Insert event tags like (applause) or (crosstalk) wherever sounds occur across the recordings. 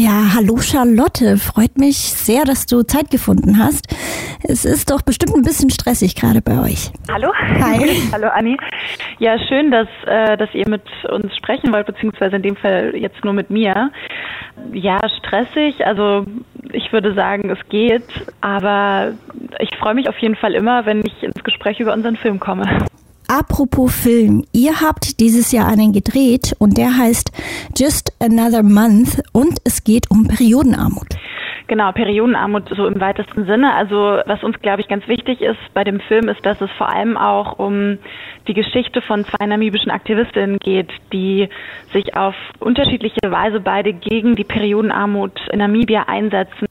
Ja, hallo Charlotte. Freut mich sehr, dass du Zeit gefunden hast. Es ist doch bestimmt ein bisschen stressig gerade bei euch. Hallo. Hi. (laughs) hallo Anni. Ja, schön, dass, äh, dass ihr mit uns sprechen wollt, beziehungsweise in dem Fall jetzt nur mit mir. Ja, stressig. Also ich würde sagen, es geht, aber ich freue mich auf jeden Fall immer, wenn ich ins Gespräch über unseren Film komme. Apropos Film, ihr habt dieses Jahr einen gedreht und der heißt Just Another Month und es geht um Periodenarmut. Genau, Periodenarmut so im weitesten Sinne. Also was uns, glaube ich, ganz wichtig ist bei dem Film, ist, dass es vor allem auch um die Geschichte von zwei namibischen Aktivistinnen geht, die sich auf unterschiedliche Weise beide gegen die Periodenarmut in Namibia einsetzen.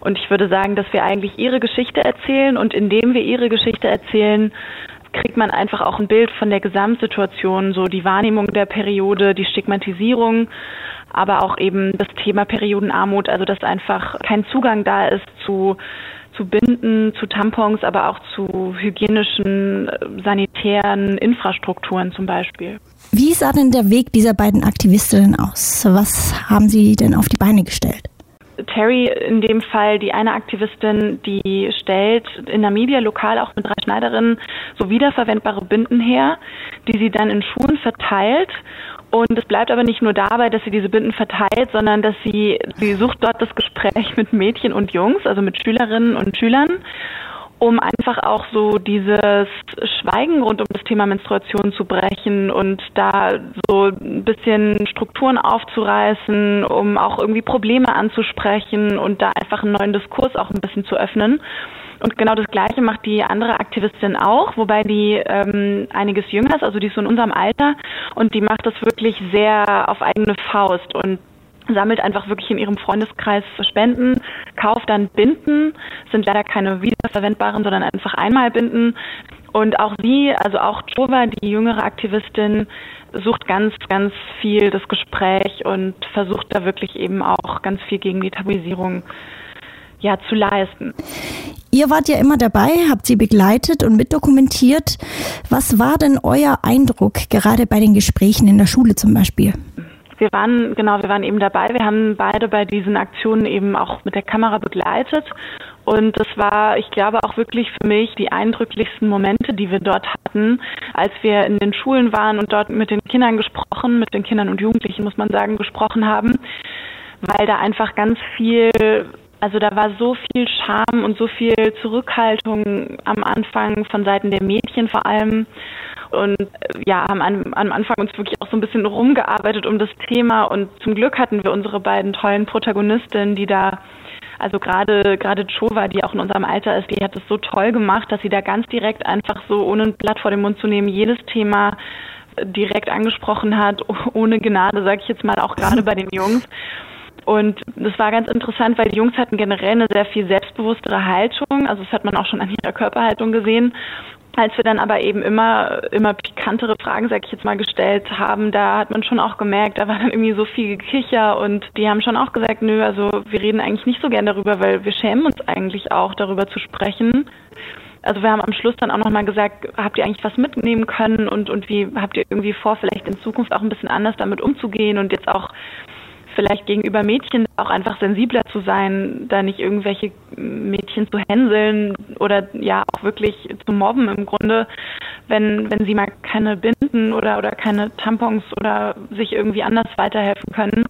Und ich würde sagen, dass wir eigentlich ihre Geschichte erzählen und indem wir ihre Geschichte erzählen, kriegt man einfach auch ein Bild von der Gesamtsituation, so die Wahrnehmung der Periode, die Stigmatisierung, aber auch eben das Thema Periodenarmut, also dass einfach kein Zugang da ist zu zu Binden, zu Tampons, aber auch zu hygienischen, äh, sanitären Infrastrukturen zum Beispiel. Wie sah denn der Weg dieser beiden Aktivistinnen aus? Was haben sie denn auf die Beine gestellt? Terry in dem Fall, die eine Aktivistin, die stellt in Namibia lokal auch mit drei Schneiderinnen so wiederverwendbare Binden her, die sie dann in Schulen verteilt. Und es bleibt aber nicht nur dabei, dass sie diese Binden verteilt, sondern dass sie, sie sucht dort das Gespräch mit Mädchen und Jungs, also mit Schülerinnen und Schülern um einfach auch so dieses Schweigen rund um das Thema Menstruation zu brechen und da so ein bisschen Strukturen aufzureißen, um auch irgendwie Probleme anzusprechen und da einfach einen neuen Diskurs auch ein bisschen zu öffnen. Und genau das Gleiche macht die andere Aktivistin auch, wobei die ähm, einiges jünger ist, also die ist so in unserem Alter und die macht das wirklich sehr auf eigene Faust und sammelt einfach wirklich in ihrem Freundeskreis Spenden, kauft dann Binden, sind leider keine wiederverwendbaren, sondern einfach Einmalbinden. Und auch sie, also auch Jova, die jüngere Aktivistin, sucht ganz, ganz viel das Gespräch und versucht da wirklich eben auch ganz viel gegen die Tabuisierung ja, zu leisten. Ihr wart ja immer dabei, habt sie begleitet und mitdokumentiert. Was war denn euer Eindruck, gerade bei den Gesprächen in der Schule zum Beispiel? Wir waren, genau, wir waren eben dabei. Wir haben beide bei diesen Aktionen eben auch mit der Kamera begleitet. Und das war, ich glaube, auch wirklich für mich die eindrücklichsten Momente, die wir dort hatten, als wir in den Schulen waren und dort mit den Kindern gesprochen, mit den Kindern und Jugendlichen, muss man sagen, gesprochen haben, weil da einfach ganz viel also da war so viel Scham und so viel Zurückhaltung am Anfang von Seiten der Mädchen vor allem und äh, ja, haben am, am Anfang uns wirklich auch so ein bisschen rumgearbeitet um das Thema und zum Glück hatten wir unsere beiden tollen Protagonistinnen, die da also gerade gerade Chova, die auch in unserem Alter ist, die hat es so toll gemacht, dass sie da ganz direkt einfach so ohne ein Blatt vor den Mund zu nehmen jedes Thema direkt angesprochen hat, (laughs) ohne Gnade, sage ich jetzt mal, auch gerade bei den Jungs. Und das war ganz interessant, weil die Jungs hatten generell eine sehr viel selbstbewusstere Haltung. Also das hat man auch schon an ihrer Körperhaltung gesehen. Als wir dann aber eben immer, immer pikantere Fragen, sag ich jetzt mal, gestellt haben, da hat man schon auch gemerkt, da war dann irgendwie so viel Gekicher und die haben schon auch gesagt, nö, also wir reden eigentlich nicht so gern darüber, weil wir schämen uns eigentlich auch, darüber zu sprechen. Also wir haben am Schluss dann auch nochmal gesagt, habt ihr eigentlich was mitnehmen können und, und wie habt ihr irgendwie vor, vielleicht in Zukunft auch ein bisschen anders damit umzugehen und jetzt auch vielleicht gegenüber Mädchen auch einfach sensibler zu sein, da nicht irgendwelche Mädchen zu hänseln oder ja auch wirklich zu mobben im Grunde, wenn, wenn sie mal keine Binden oder, oder keine Tampons oder sich irgendwie anders weiterhelfen können.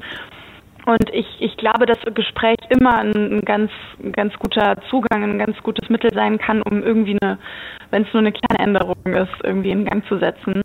Und ich, ich glaube, dass Gespräch immer ein, ganz, ganz guter Zugang, ein ganz gutes Mittel sein kann, um irgendwie eine, wenn es nur eine kleine Änderung ist, irgendwie in Gang zu setzen.